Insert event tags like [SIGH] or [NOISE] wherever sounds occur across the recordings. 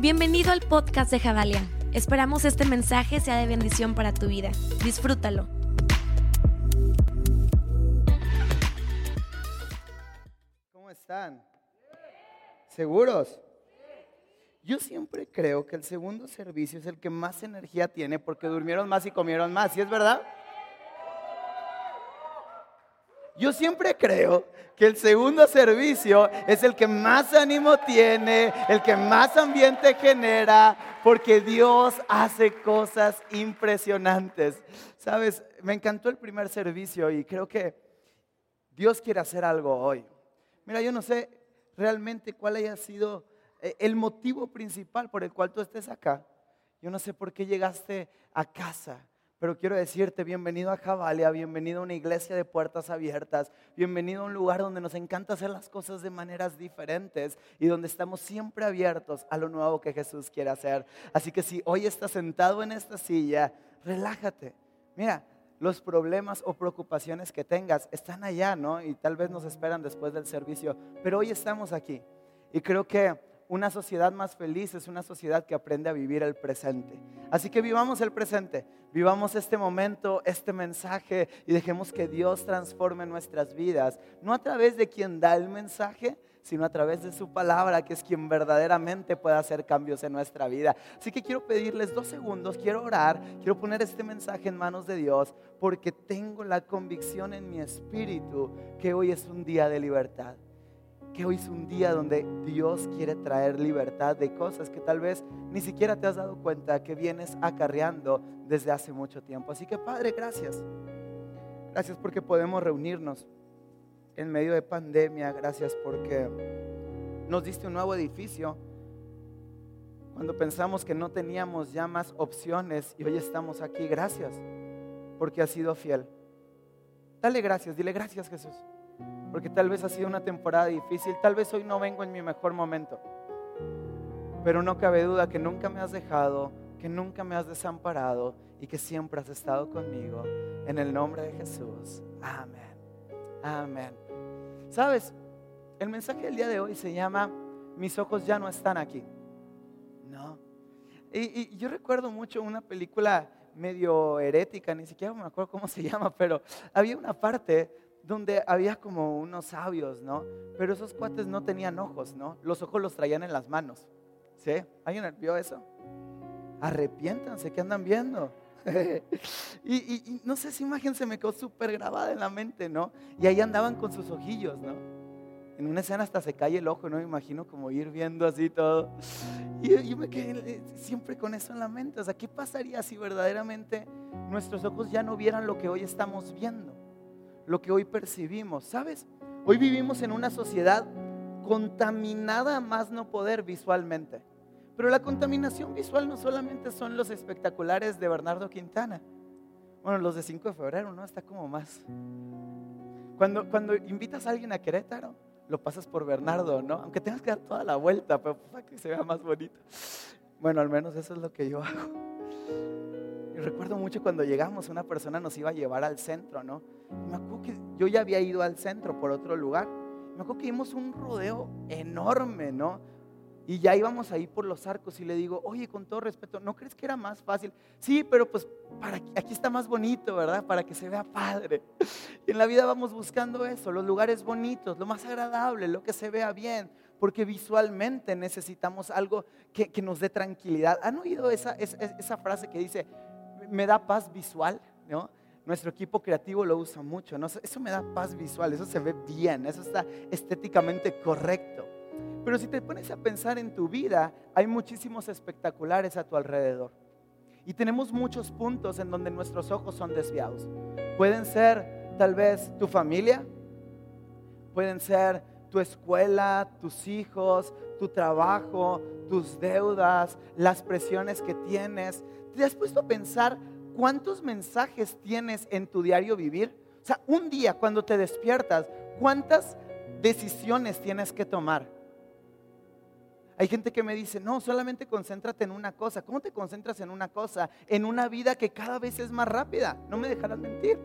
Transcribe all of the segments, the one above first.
Bienvenido al podcast de Javalia. Esperamos este mensaje sea de bendición para tu vida. Disfrútalo. ¿Cómo están? ¿Seguros? Yo siempre creo que el segundo servicio es el que más energía tiene porque durmieron más y comieron más, ¿sí es verdad? Yo siempre creo que el segundo servicio es el que más ánimo tiene, el que más ambiente genera, porque Dios hace cosas impresionantes. Sabes, me encantó el primer servicio y creo que Dios quiere hacer algo hoy. Mira, yo no sé realmente cuál haya sido eh, el motivo principal por el cual tú estés acá. Yo no sé por qué llegaste a casa. Pero quiero decirte, bienvenido a Javalia, bienvenido a una iglesia de puertas abiertas, bienvenido a un lugar donde nos encanta hacer las cosas de maneras diferentes y donde estamos siempre abiertos a lo nuevo que Jesús quiere hacer. Así que si hoy estás sentado en esta silla, relájate. Mira, los problemas o preocupaciones que tengas están allá, ¿no? Y tal vez nos esperan después del servicio, pero hoy estamos aquí. Y creo que una sociedad más feliz es una sociedad que aprende a vivir el presente. Así que vivamos el presente, vivamos este momento, este mensaje y dejemos que Dios transforme nuestras vidas, no a través de quien da el mensaje, sino a través de su palabra, que es quien verdaderamente puede hacer cambios en nuestra vida. Así que quiero pedirles dos segundos, quiero orar, quiero poner este mensaje en manos de Dios, porque tengo la convicción en mi espíritu que hoy es un día de libertad que hoy es un día donde Dios quiere traer libertad de cosas que tal vez ni siquiera te has dado cuenta que vienes acarreando desde hace mucho tiempo. Así que Padre, gracias. Gracias porque podemos reunirnos en medio de pandemia. Gracias porque nos diste un nuevo edificio. Cuando pensamos que no teníamos ya más opciones y hoy estamos aquí. Gracias porque has sido fiel. Dale gracias, dile gracias Jesús porque tal vez ha sido una temporada difícil, tal vez hoy no vengo en mi mejor momento, pero no cabe duda que nunca me has dejado, que nunca me has desamparado y que siempre has estado conmigo. En el nombre de Jesús. Amén. Amén. ¿Sabes? El mensaje del día de hoy se llama Mis ojos ya no están aquí. No. Y, yo recuerdo mucho una película medio herética, ni siquiera me acuerdo cómo se llama, pero había una parte donde había como unos sabios, ¿no? Pero esos cuates no tenían ojos, ¿no? Los ojos los traían en las manos. ¿Sí? ¿Alguien vio eso? Arrepiéntanse, ¿qué andan viendo? [LAUGHS] y, no sé, esa imagen se me quedó súper grabada en la mente, ¿no? Y ahí andaban con sus ojillos, ¿no? En una escena hasta se cae el ojo, ¿no? Me imagino como ir viendo así todo. Y yo me quedé eh, siempre con eso en la mente. O sea, ¿qué pasaría si verdaderamente nuestros ojos ya no vieran lo que hoy estamos viendo? Lo que hoy percibimos. ¿Sabes? Hoy vivimos en una sociedad contaminada más no poder visualmente. Pero la contaminación visual no solamente son los espectaculares de Bernardo Quintana. Bueno, los de 5 de febrero, ¿no? Está como más. Cuando, cuando invitas a alguien a Querétaro, lo pasas por Bernardo, ¿no? Aunque tengas que dar toda la vuelta, pero para que se vea más bonito. Bueno, al menos eso es lo que yo hago. Y recuerdo mucho cuando llegamos, una persona nos iba a llevar al centro, ¿no? me acuerdo que yo ya había ido al centro por otro lugar. Me acuerdo que vimos un rodeo enorme, ¿no? Y ya íbamos ahí por los arcos y le digo, oye, con todo respeto, ¿no crees que era más fácil? Sí, pero pues para, aquí está más bonito, ¿verdad? Para que se vea padre. [LAUGHS] Y en la vida vamos buscando eso, los lugares bonitos, lo más agradable, lo que se vea bien, porque visualmente necesitamos algo que, nos dé tranquilidad. ¿Han oído esa, esa frase que dice, me da paz visual, ¿no? Nuestro equipo creativo lo usa mucho. Eso me da paz visual, eso se ve bien, eso está estéticamente correcto. Pero si te pones a pensar en tu vida, hay muchísimos espectaculares a tu alrededor. Y tenemos muchos puntos en donde nuestros ojos son desviados. Pueden ser tal vez tu familia, pueden ser tu escuela, tus hijos, tu trabajo, tus deudas, las presiones que tienes. ¿Te has puesto a pensar cuántos mensajes tienes en tu diario vivir? O sea, un día cuando te despiertas, ¿cuántas decisiones tienes que tomar? Hay gente que me dice, no, solamente concéntrate en una cosa. ¿Cómo te concentras en una cosa? En una vida que cada vez es más rápida. No me dejarás mentir.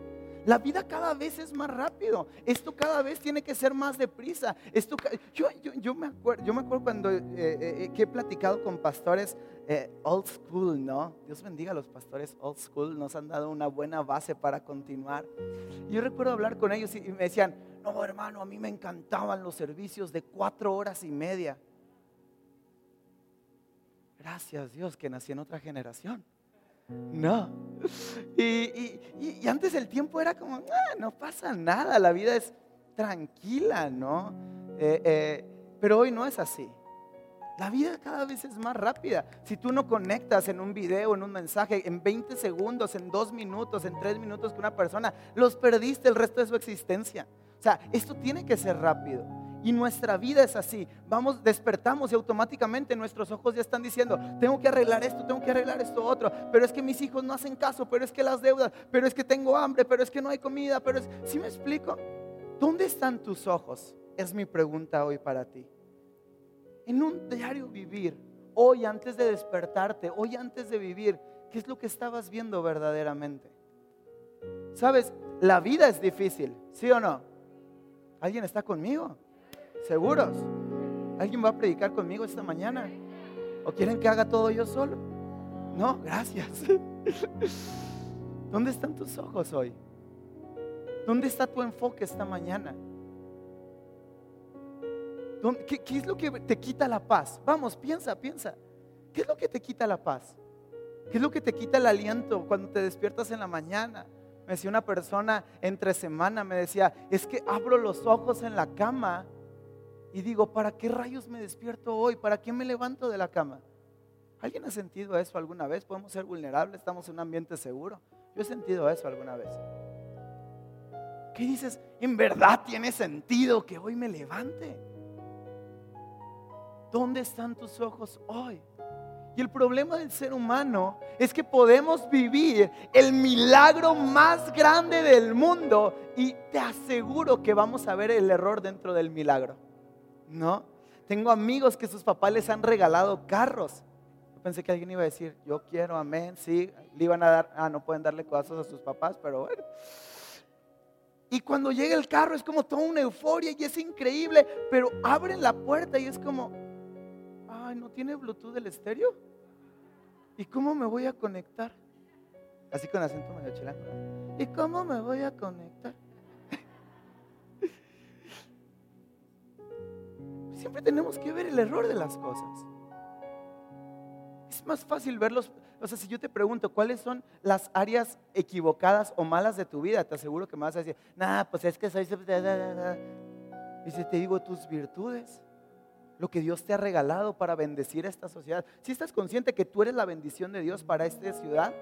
La vida cada vez es más rápido. Esto cada vez tiene que ser más deprisa. Esto, yo, yo, me, acuerdo, yo me acuerdo cuando eh, eh, que he platicado con pastores eh, old school, ¿no? Dios bendiga a los pastores old school. Nos han dado una buena base para continuar. Yo recuerdo hablar con ellos y me decían, no, hermano, a mí me encantaban los servicios de cuatro horas y media. Gracias Dios que nací en otra generación. No. [LAUGHS] Y, antes el tiempo era como, ah, no pasa nada, la vida es tranquila, ¿no? Eh, eh, pero hoy no es así. La vida cada vez es más rápida. Si tú no conectas en un video, en un mensaje, en 20 segundos, en 2 minutos, en 3 minutos con una persona, los perdiste el resto de su existencia. O sea, esto tiene que ser rápido. Y nuestra vida es así. Vamos, despertamos y automáticamente nuestros ojos ya están diciendo, tengo que arreglar esto, tengo que arreglar esto otro. Pero es que mis hijos no hacen caso, pero es que las deudas, pero es que tengo hambre, pero es que no hay comida, pero es... ¿Sí me explico? ¿Dónde están tus ojos? Es mi pregunta hoy para ti. En un diario vivir, hoy antes de despertarte, hoy antes de vivir, ¿qué es lo que estabas viendo verdaderamente? Sabes, la vida es difícil, ¿sí o no? ¿Alguien está conmigo? ¿Seguros? ¿Alguien va a predicar conmigo esta mañana? ¿O quieren que haga todo yo solo? No, gracias. [LAUGHS] ¿Dónde están tus ojos hoy? ¿Dónde está tu enfoque esta mañana? ¿Qué, ¿Qué, es lo que te quita la paz? Vamos, piensa, piensa. ¿Qué es lo que te quita la paz? ¿Qué es lo que te quita el aliento cuando te despiertas en la mañana? Me decía una persona entre semana, me decía, es que abro los ojos en la cama y digo, ¿para qué rayos me despierto hoy? ¿Para qué me levanto de la cama? ¿Alguien ha sentido eso alguna vez? ¿Podemos ser vulnerables? ¿Estamos en un ambiente seguro? Yo he sentido eso alguna vez. ¿Qué dices? ¿En verdad tiene sentido que hoy me levante? ¿Dónde están tus ojos hoy? Y el problema del ser humano es que podemos vivir el milagro más grande del mundo y te aseguro que vamos a ver el error dentro del milagro. ¿No? Tengo amigos que sus papás les han regalado carros. Yo pensé que alguien iba a decir, yo quiero, amén, sí, le iban a dar, ah, no pueden darle cosas a sus papás, pero bueno. Y cuando llega el carro es como toda una euforia y es increíble, pero abren la puerta y es como, ay, ¿no tiene Bluetooth el estéreo? ¿Y cómo me voy a conectar? Así con acento medio chilango. ¿Y cómo me voy a conectar? Siempre tenemos que ver el error de las cosas. Es más fácil verlos. O sea, si yo te pregunto cuáles son las áreas equivocadas o malas de tu vida, te aseguro que me vas a decir, nada, pues es que soy. Y si te digo tus virtudes, lo que Dios te ha regalado para bendecir a esta sociedad, si estás consciente que tú eres la bendición de Dios para esta ciudad,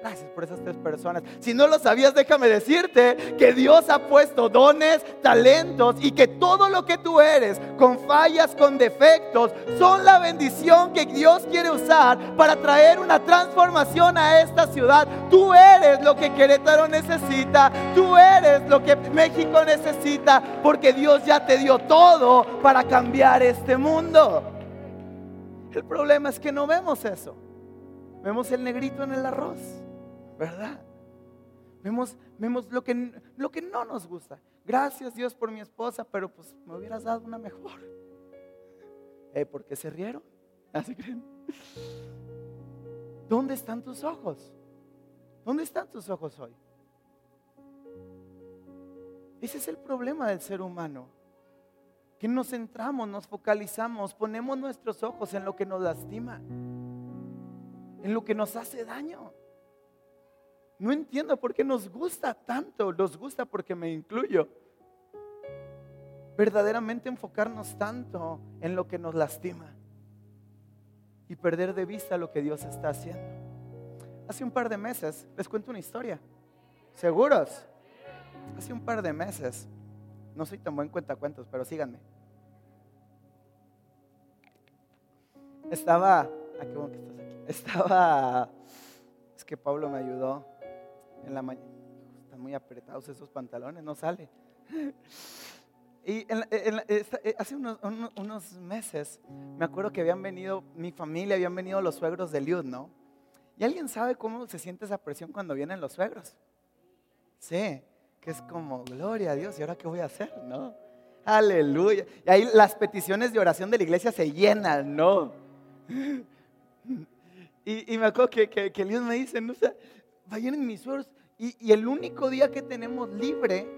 Gracias por esas tres personas. Si no lo sabías, déjame decirte que Dios ha puesto dones, talentos y que todo lo que tú eres, con fallas, con defectos, son la bendición que Dios quiere usar para traer una transformación a esta ciudad. Tú eres lo que Querétaro necesita, tú eres lo que México necesita, porque Dios ya te dio todo para cambiar este mundo. El problema es que no vemos eso. Vemos el negrito en el arroz. ¿Verdad? Vemos, vemos lo, que, lo que no nos gusta. Gracias Dios por mi esposa, pero pues me hubieras dado una mejor. Eh, ¿Por qué se rieron? [LAUGHS] ¿Así creen? ¿Dónde están tus ojos? ¿Dónde están tus ojos hoy? Ese es el problema del ser humano. Que nos centramos, nos focalizamos, ponemos nuestros ojos en lo que nos lastima, en lo que nos hace daño. No entiendo por qué nos gusta tanto, nos gusta porque me incluyo. Verdaderamente enfocarnos tanto en lo que nos lastima y perder de vista lo que Dios está haciendo. Hace un par de meses, les cuento una historia. ¿Seguros? Hace un par de meses, no soy tan buen cuentacuentos, pero síganme. Estaba, ah, qué bueno que estás aquí. Estaba, es que Pablo me ayudó en la mañana. Están muy apretados esos pantalones, no sale. Y eh, hace unos, unos, meses me acuerdo que habían venido, mi familia, habían venido los suegros de Liud, ¿no? ¿Y alguien sabe cómo se siente esa presión cuando vienen los suegros? Sí, que es como, gloria a Dios, ¿y ahora qué voy a hacer? ¿No? Aleluya. Y ahí las peticiones de oración de la iglesia se llenan, ¿no? [LAUGHS] Y, me acuerdo que, que, Dios me dice, no, vayan en mis sueros. Y, y el único día que tenemos libre,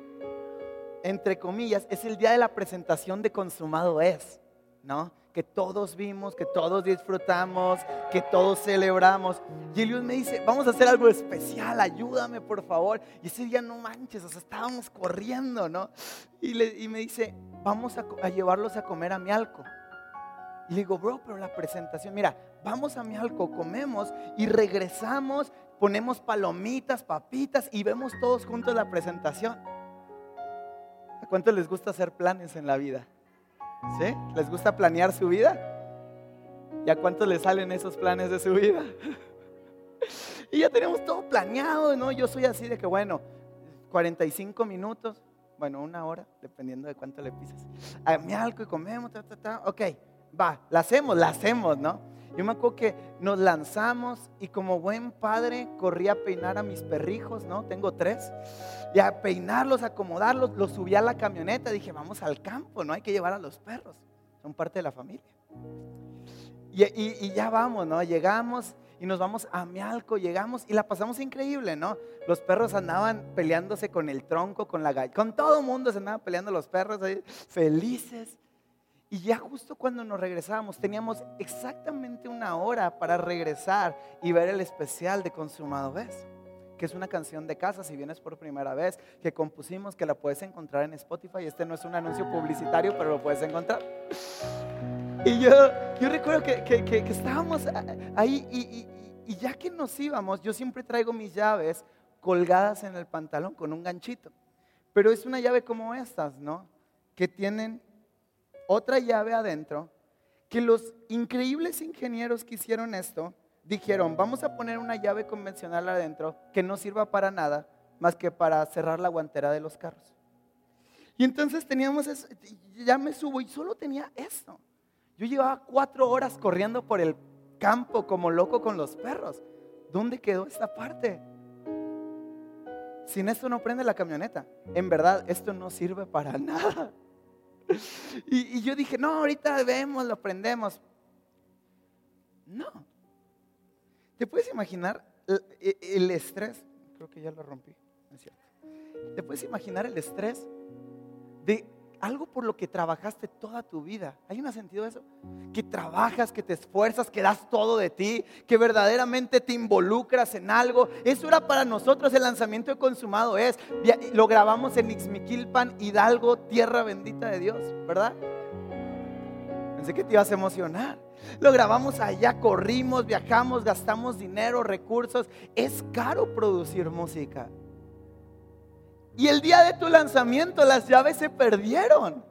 entre comillas, es el día de la presentación de consumado es, ¿no? que todos vimos, que todos disfrutamos, que todos celebramos. Y Dios me dice, vamos a hacer algo especial, ayúdame por favor. Y ese día no manches, o sea, estábamos corriendo, ¿no? Y, le, me dice, vamos a, llevarlos a comer a Mialco. Y le digo, bro, pero la presentación, mira, vamos a Mialco, comemos y regresamos, ponemos palomitas, papitas y vemos todos juntos la presentación. ¿A cuánto les gusta hacer planes en la vida? ¿Sí? ¿Les gusta planear su vida? ¿Y a cuántos les salen esos planes de su vida? [LAUGHS] y ya tenemos todo planeado, ¿no? Yo soy así de que, bueno, 45 minutos, bueno, una hora, dependiendo de cuánto le pises. A mi algo y comemos, ta, ta, ta. Ok, va, la hacemos, la hacemos, ¿no? Yo me acuerdo que nos lanzamos y como buen padre corrí a peinar a mis perrijos, ¿no? Tengo tres. Y a peinarlos, acomodarlos, los subí a la camioneta. Dije, vamos al campo, no hay que llevar a los perros. Son parte de la familia. Y, ya vamos, ¿no? Llegamos y nos vamos a Mialco, llegamos y la pasamos increíble, ¿no? Los perros andaban peleándose con el tronco, con la gallina, con todo mundo se andaban peleando los perros ahí, felices. Y ya justo cuando nos regresábamos, teníamos exactamente una hora para regresar y ver el especial de Consumado Vez, que es una canción de casa, si vienes por primera vez, que compusimos, que la puedes encontrar en Spotify. Este no es un anuncio publicitario, pero lo puedes encontrar. Y yo, yo recuerdo que, que, estábamos ahí y, y ya que nos íbamos, yo siempre traigo mis llaves colgadas en el pantalón con un ganchito. Pero es una llave como estas, ¿no? Que tienen otra llave adentro, que los increíbles ingenieros que hicieron esto dijeron, vamos a poner una llave convencional adentro que no sirva para nada más que para cerrar la guantera de los carros. Y entonces teníamos eso, ya me subo y solo tenía eso. Yo llevaba cuatro horas corriendo por el campo como loco con los perros. ¿Dónde quedó esta parte? Sin esto no prende la camioneta. En verdad, esto no sirve para [LAUGHS] nada. [LAUGHS] Y, yo dije, no, ahorita vemos, lo prendemos. No. ¿Te puedes imaginar el, el estrés? Creo que ya lo rompí, es cierto. ¿Te puedes imaginar el estrés de algo por lo que trabajaste toda tu vida. ¿Hay un sentido de eso? Que trabajas, que te esfuerzas, que das todo de ti, que verdaderamente te involucras en algo. Eso era para nosotros el lanzamiento de Consumado es. Lo grabamos en Ixmiquilpan, Hidalgo, tierra bendita de Dios, ¿verdad? Pensé que te ibas a emocionar. Lo grabamos allá, corrimos, viajamos, gastamos dinero, recursos. Es caro producir música. Y el día de tu lanzamiento las llaves se perdieron.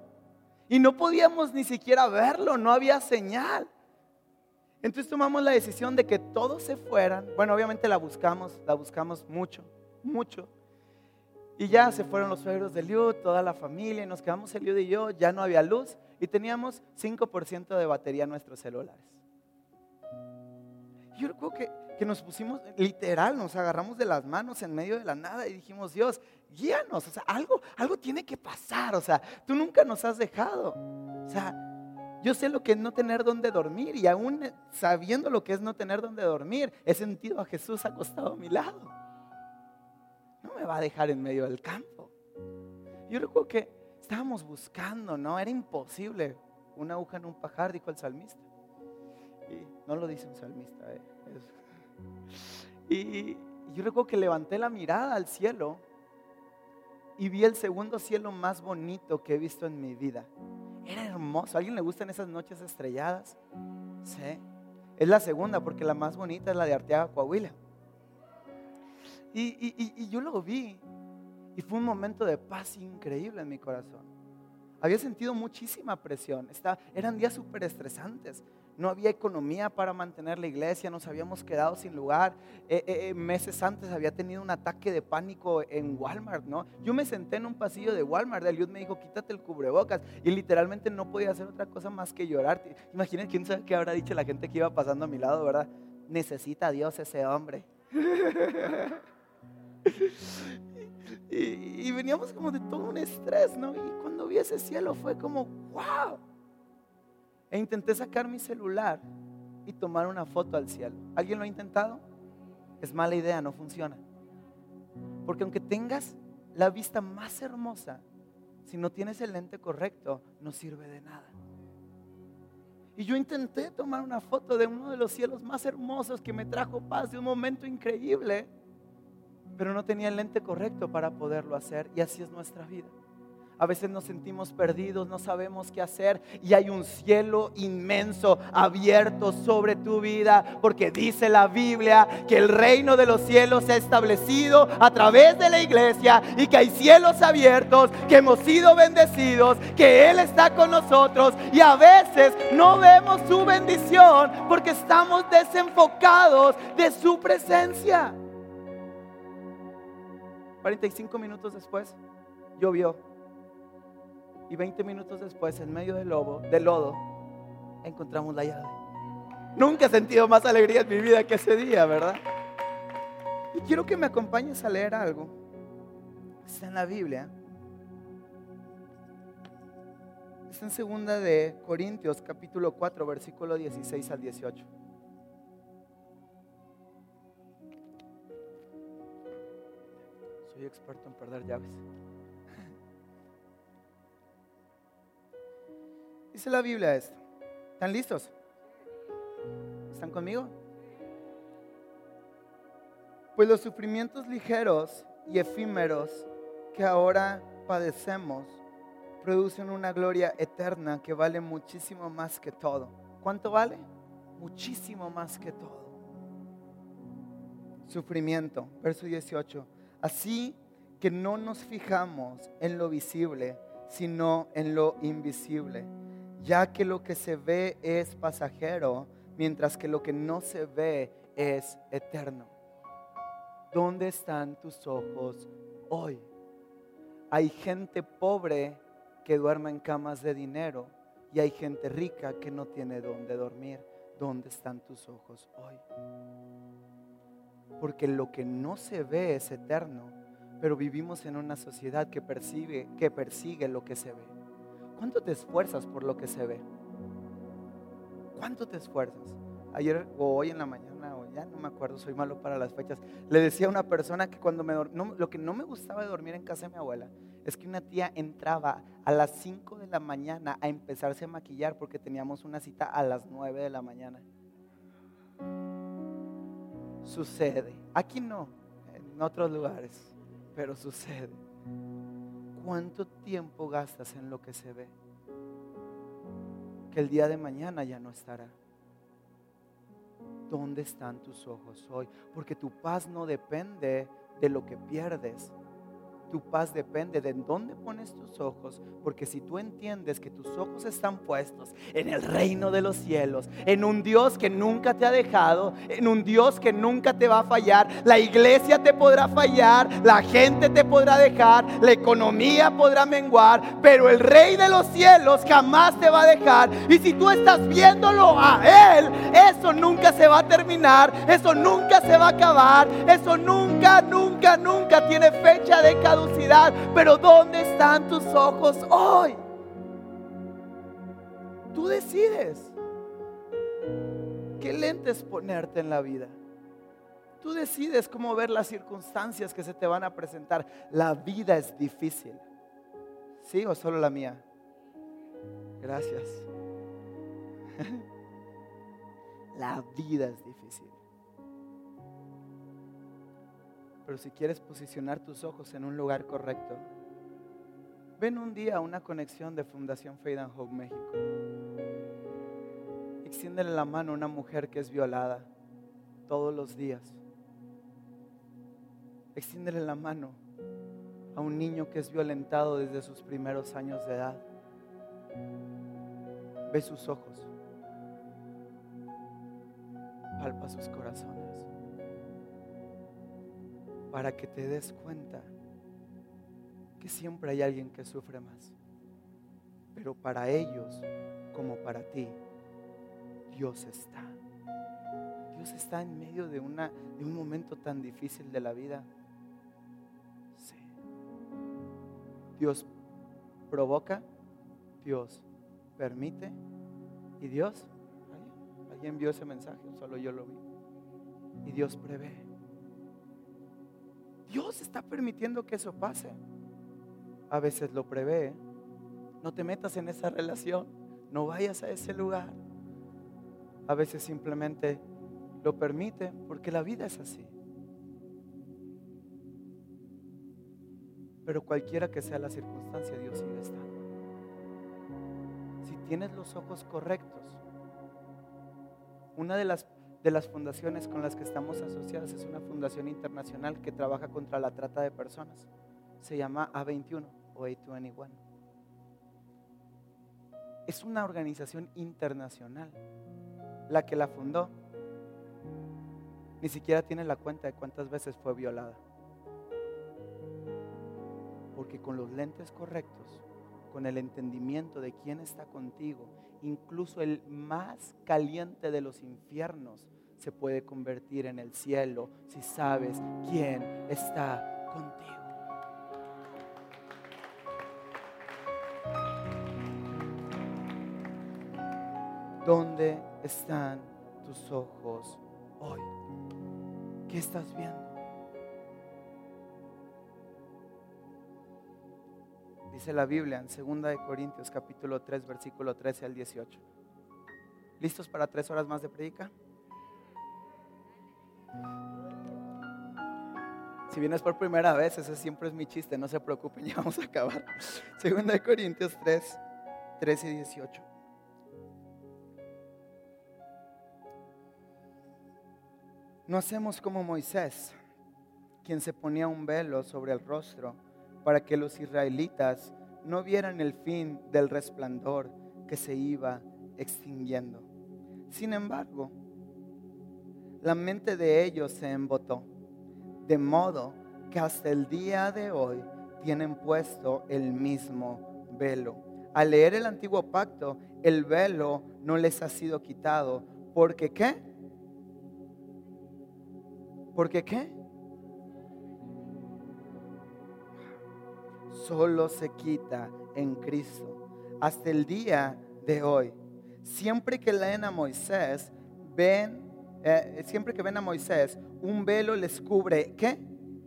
Y no podíamos ni siquiera verlo, no había señal. Entonces tomamos la decisión de que todos se fueran. Bueno, obviamente la buscamos, la buscamos mucho, mucho. Y ya se fueron los suegros de Liu, toda la familia, y nos quedamos Liu y yo, ya no había luz y teníamos 5% de batería en nuestros celulares. Yo recuerdo que que nos pusimos, literal, nos agarramos de las manos en medio de la nada y dijimos, Dios, guíanos, o sea, algo, algo tiene que pasar, o sea, tú nunca nos has dejado. O sea, yo sé lo que es no tener donde dormir y aún sabiendo lo que es no tener donde dormir, he sentido a Jesús acostado a mi lado. No me va a dejar en medio del campo. Yo recuerdo que estábamos buscando, ¿no? Era imposible. Una aguja en un pajar, dijo el salmista. Y no lo dice un salmista, ¿eh? [LAUGHS] Y yo recuerdo que levanté la mirada al cielo y vi el segundo cielo más bonito que he visto en mi vida. Era hermoso. ¿A alguien le gustan esas noches estrelladas? Sí. Es la segunda porque la más bonita es la de Arteaga, Coahuila. Y, yo lo vi y fue un momento de paz increíble en mi corazón. Había sentido muchísima presión. eran días súper estresantes no había economía para mantener la iglesia, nos habíamos quedado sin lugar. Eh, eh, eh, meses antes había tenido un ataque de pánico en Walmart, ¿no? Yo me senté en un pasillo de Walmart, Eliud me dijo, quítate el cubrebocas, y literalmente no podía hacer otra cosa más que llorar. Imagínense quién sabe qué habrá dicho la gente que iba pasando a mi lado, ¿verdad? Necesita Dios ese hombre. [LAUGHS] Y, veníamos como de todo un estrés, ¿no? Y cuando vi ese cielo fue como, wow. E intenté sacar mi celular y tomar una foto al cielo. ¿Alguien lo ha intentado? Es mala idea, no funciona. Porque aunque tengas la vista más hermosa, si no tienes el lente correcto, no sirve de nada. Y yo intenté tomar una foto de uno de los cielos más hermosos que me trajo paz, de un momento increíble, pero no tenía el lente correcto para poderlo hacer. Y así es nuestra vida. A veces nos sentimos perdidos, no sabemos qué hacer y hay un cielo inmenso abierto sobre tu vida porque dice la Biblia que el reino de los cielos se ha establecido a través de la iglesia y que hay cielos abiertos, que hemos sido bendecidos, que Él está con nosotros y a veces no vemos su bendición porque estamos desenfocados de su presencia. 45 minutos después llovió y 20 minutos después, en medio del, lobo, del lodo, encontramos la llave. Nunca he sentido más alegría en mi vida que ese día, ¿verdad? Y quiero que me acompañes a leer algo. Está en la Biblia. Está en segunda de Corintios, capítulo 4, versículo 16 al 18. Soy experto en perder llaves. Dice la Biblia esto. ¿Están listos? ¿Están conmigo? Pues los sufrimientos ligeros y efímeros que ahora padecemos producen una gloria eterna que vale muchísimo más que todo. ¿Cuánto vale? Muchísimo más que todo. Sufrimiento, verso 18. Así que no nos fijamos en lo visible, sino en lo invisible ya que lo que se ve es pasajero, mientras que lo que no se ve es eterno. ¿Dónde están tus ojos hoy? Hay gente pobre que duerme en camas de dinero y hay gente rica que no tiene dónde dormir. ¿Dónde están tus ojos hoy? Porque lo que no se ve es eterno, pero vivimos en una sociedad que que persigue lo que se ve. ¿Cuánto te esfuerzas por lo que se ve? ¿Cuánto te esfuerzas? Ayer o hoy en la mañana, o ya no me acuerdo, soy malo para las fechas. Le decía a una persona que cuando me lo que no me gustaba de dormir en casa de mi abuela es que una tía entraba a las 5 de la mañana a empezarse a maquillar porque teníamos una cita a las 9 de la mañana. Sucede. Aquí no, en otros lugares, pero sucede. ¿Cuánto tiempo gastas en lo que se ve? Que el día de mañana ya no estará. ¿Dónde están tus ojos hoy? Porque tu paz no depende de lo que pierdes, tu paz depende de dónde pones tus ojos, porque si tú entiendes que tus ojos están puestos en el reino de los cielos, en un Dios que nunca te ha dejado, en un Dios que nunca te va a fallar, la iglesia te podrá fallar, la gente te podrá dejar, la economía podrá menguar, pero el rey de los cielos jamás te va a dejar. Y si tú estás viéndolo a Él, eso nunca se va a terminar, eso nunca se va a acabar, eso nunca, nunca, nunca tiene fecha de pero ¿dónde están tus ojos hoy? Tú decides qué lentes ponerte en la vida. Tú decides cómo ver las circunstancias que se te van a presentar. La vida es difícil. ¿Sí o solo la mía? Gracias. [LAUGHS] La vida es difícil. Pero si quieres posicionar tus ojos en un lugar correcto, ven un día a una conexión de Fundación Faith and Hope México. Extiéndele la mano a una mujer que es violada todos los días. Extiéndele la mano a un niño que es violentado desde sus primeros años de edad. Ve sus ojos. Palpa sus corazones para que te des cuenta que siempre hay alguien que sufre más. Pero para ellos, como para ti, Dios está. Dios está en medio de, una, de un momento tan difícil de la vida. Sí. Dios provoca, Dios permite y Dios, alguien vio ese mensaje, solo yo lo vi. Y Dios prevé. Dios está permitiendo que eso pase. A veces lo prevé. No te metas en esa relación. No vayas a ese lugar. A veces simplemente lo permite porque la vida es así. Pero cualquiera que sea la circunstancia, Dios sigue estando. Si tienes los ojos correctos, una de las, de las fundaciones con las que estamos asociadas es una fundación internacional que trabaja contra la trata de personas. Se llama A21 o A21. Es una organización internacional. La que la fundó ni siquiera tiene la cuenta de cuántas veces fue violada. Porque con los lentes correctos, con el entendimiento de quién está contigo, incluso el más caliente de los infiernos se puede convertir en el cielo si sabes quién está contigo. ¿Dónde están tus ojos hoy? ¿Qué estás viendo? Dice la Biblia en 2 de Corintios capítulo 3 versículo 13 al 18. ¿Listos para tres horas más de predica? Si vienes por primera vez, ese siempre es mi chiste, no se preocupen, [LAUGHS] ya vamos a acabar. 2 de Corintios 3, 13 y 18. No hacemos como Moisés, quien se ponía un velo sobre el rostro para que los israelitas no vieran el fin del resplandor que se iba extinguiendo. Sin embargo, la mente de ellos se embotó, de modo que hasta el día de hoy tienen puesto el mismo velo. Al leer el antiguo pacto, el velo no les ha sido quitado, porque ¿qué? ¿Porque qué? Solo se quita en Cristo. Hasta el día de hoy. Siempre que leen a Moisés, ven, eh, siempre que ven a Moisés, un velo les cubre, ¿qué?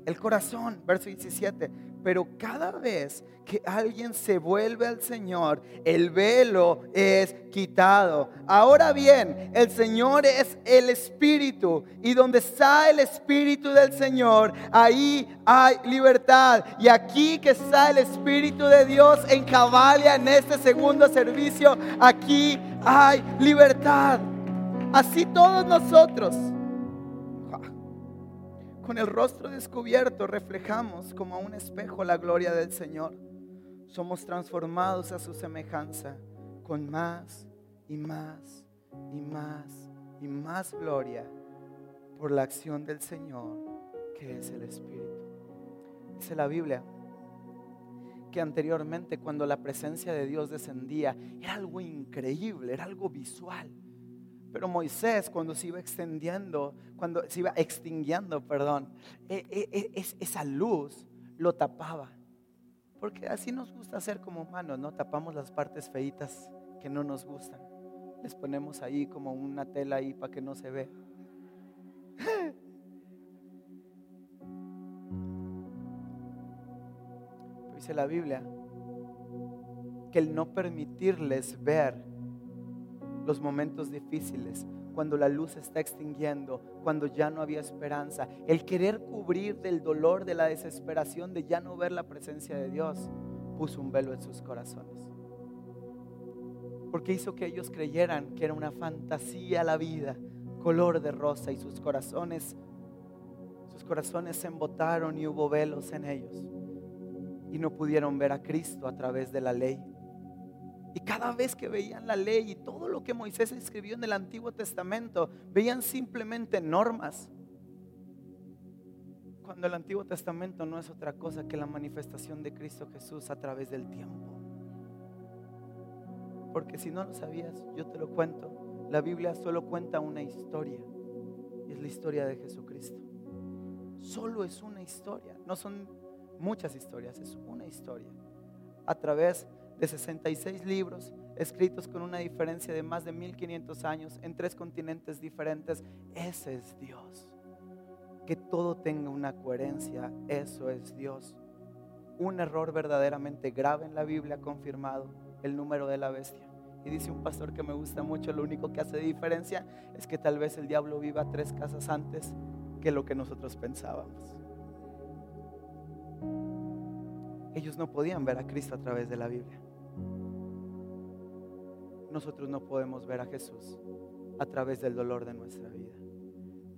El corazón, verso 17. Pero cada vez que alguien se vuelve al Señor, el velo es quitado. Ahora bien, el Señor es el Espíritu. Y donde está el Espíritu del Señor, ahí hay libertad. Y aquí que está el Espíritu de Dios en Cabalia, en este segundo servicio, aquí hay libertad. Así todos nosotros con el rostro descubierto reflejamos como a un espejo la gloria del Señor. Somos transformados a su semejanza con más y más y más y más gloria por la acción del Señor que es el Espíritu. Dice la Biblia que anteriormente cuando la presencia de Dios descendía era algo increíble, era algo visual. Pero Moisés cuando se iba extendiendo, cuando se iba extinguiendo, perdón, e, e, e, esa luz lo tapaba. Porque así nos gusta hacer como humanos, ¿no? Tapamos las partes feitas que no nos gustan. Les ponemos ahí como una tela ahí para que no se vea. [LAUGHS] Dice la Biblia que el no permitirles ver los momentos difíciles, cuando la luz se está extinguiendo, cuando ya no había esperanza, el querer cubrir del dolor, de la desesperación, de ya no ver la presencia de Dios, puso un velo en sus corazones. Porque hizo que ellos creyeran que era una fantasía la vida, color de rosa y sus corazones, sus corazones se embotaron y hubo velos en ellos y no pudieron ver a Cristo a través de la ley. Y cada vez que veían la ley y todo lo que Moisés escribió en el Antiguo Testamento, veían simplemente normas. Cuando el Antiguo Testamento no es otra cosa que la manifestación de Cristo Jesús a través del tiempo. Porque si no lo sabías, yo te lo cuento. La Biblia solo cuenta una historia. Y es la historia de Jesucristo. Solo es una historia. No son muchas historias, es una historia. a través de 66 libros escritos con una diferencia de más de 1500 años en tres continentes diferentes. Ese es Dios. Que todo tenga una coherencia, eso es Dios. Un error verdaderamente grave en la Biblia ha confirmado el número de la bestia. Y dice un pastor que me gusta mucho, lo único que hace diferencia es que tal vez el diablo viva tres casas antes que lo que nosotros pensábamos. Ellos no podían ver a Cristo a través de la Biblia. Nosotros no podemos ver a Jesús a través del dolor de nuestra vida.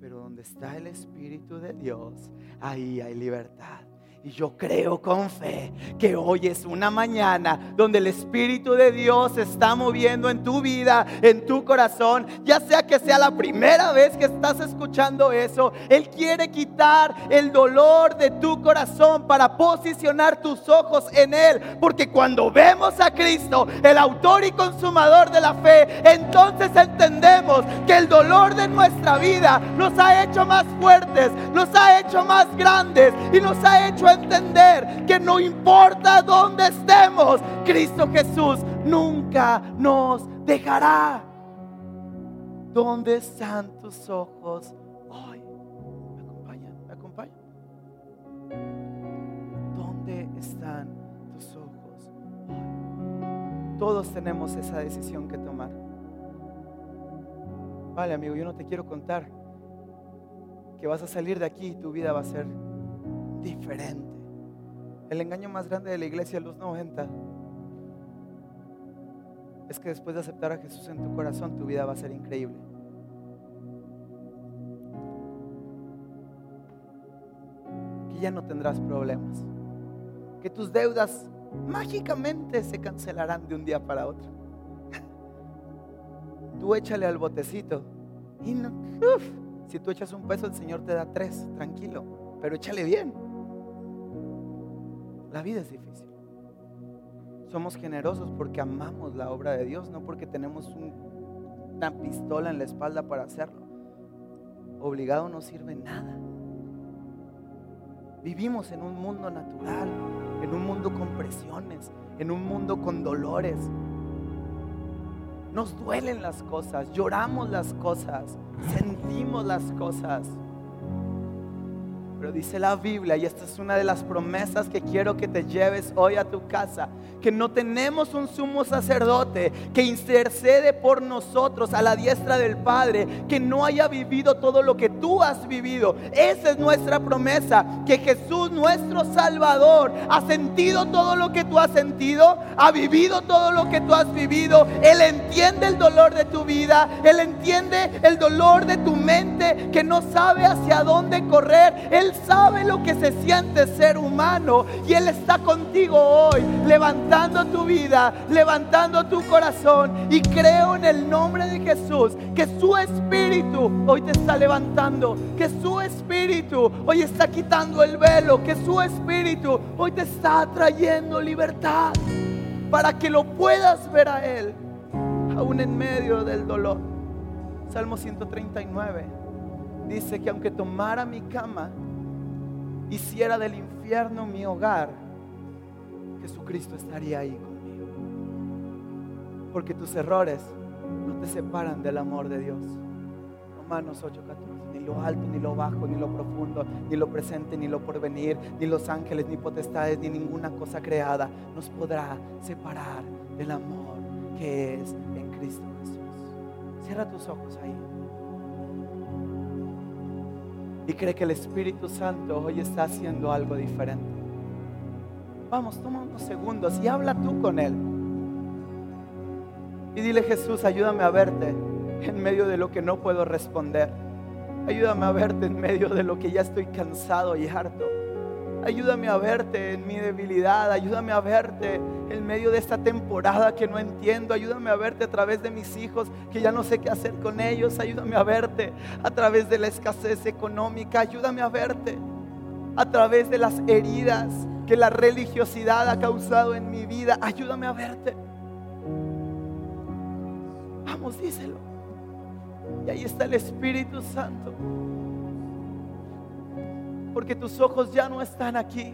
Pero donde está el Espíritu de Dios, ahí hay libertad. Y yo creo con fe que hoy es una mañana donde el Espíritu de Dios está moviendo en tu vida, en tu corazón. Ya sea que sea la primera vez que estás escuchando eso, Él quiere quitar el dolor de tu corazón para posicionar tus ojos en Él. Porque cuando vemos a Cristo, el autor y consumador de la fe, entonces entendemos que el dolor de nuestra vida nos ha hecho más fuertes, nos ha hecho más grandes y nos ha hecho entender que no importa dónde estemos, Cristo Jesús nunca nos dejará. ¿Dónde están tus ojos hoy? ¿Me acompañan? ¿Me acompañan? ¿Dónde están tus ojos hoy? Todos tenemos esa decisión que tomar. Vale, amigo, yo no te quiero contar que vas a salir de aquí y tu vida va a ser diferente. El engaño más grande de la iglesia de los 90 es que después de aceptar a Jesús en tu corazón, tu vida va a ser increíble. Que ya no tendrás problemas. Que tus deudas mágicamente se cancelarán de un día para otro. [LAUGHS] Tú échale al botecito y si tú echas un peso, el Señor te da tres, tranquilo, pero échale bien. La vida es difícil. Somos generosos porque amamos la obra de Dios, no porque tenemos una pistola en la espalda para hacerlo. Obligado no sirve nada. Vivimos en un mundo natural, en un mundo con presiones, en un mundo con dolores. Nos duelen las cosas, lloramos las cosas, sentimos las cosas. Pero dice la Biblia, y esta es una de las promesas que quiero que te lleves hoy a tu casa, que no tenemos un sumo sacerdote que intercede por nosotros a la diestra del Padre, que no haya vivido todo lo que tú has vivido. Esa es nuestra promesa, que Jesús nuestro Salvador ha sentido todo lo que tú has sentido, ha vivido todo lo que tú has vivido. Él entiende el dolor de tu vida, Él entiende el dolor de tu mente que no sabe hacia dónde correr. Él sabe lo que se siente ser humano y Él está contigo hoy, levantando tu vida, levantando tu corazón. Y creo en el nombre de Jesús que su espíritu hoy te está levantando, que su espíritu hoy está quitando el velo, que su espíritu hoy te está trayendo libertad para que lo puedas ver a Él, aún en medio del dolor. Salmo 139 dice que aunque tomara mi cama, hiciera del infierno mi hogar, Jesucristo estaría ahí conmigo. Porque tus errores no te separan del amor de Dios. Romanos 8:14, ni lo alto, ni lo bajo, ni lo profundo, ni lo presente, ni lo porvenir, ni los ángeles, ni potestades, ni ninguna cosa creada nos podrá separar del amor que es en Cristo Jesús. Cierra tus ojos ahí y cree que el Espíritu Santo hoy está haciendo algo diferente. Vamos, toma unos segundos y habla tú con Él. Y dile Jesús, ayúdame a verte en medio de lo que no puedo responder. Ayúdame a verte en medio de lo que ya estoy cansado y harto. Ayúdame a verte en mi debilidad. Ayúdame a verte en medio de esta temporada que no entiendo. Ayúdame a verte a través de mis hijos que ya no sé qué hacer con ellos. Ayúdame a verte a través de la escasez económica. Ayúdame a verte a través de las heridas que la religiosidad ha causado en mi vida. Ayúdame a verte. Vamos, díselo. Y ahí está el Espíritu Santo porque tus ojos ya no están aquí,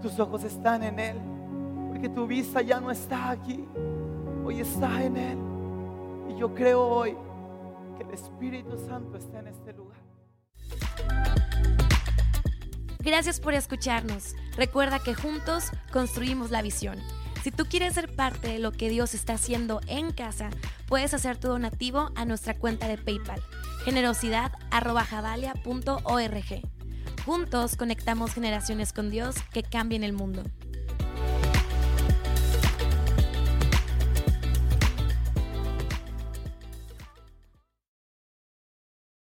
tus ojos están en Él. porque tu vista ya no está aquí, hoy está en Él. Y yo creo hoy que el Espíritu Santo está en este lugar. Gracias por escucharnos. Recuerda que juntos construimos la visión. Si tú quieres ser parte de lo que Dios está haciendo en casa, puedes hacer tu donativo a nuestra cuenta de PayPal, generosidad.javalia.org. Juntos conectamos generaciones con Dios que cambien el mundo.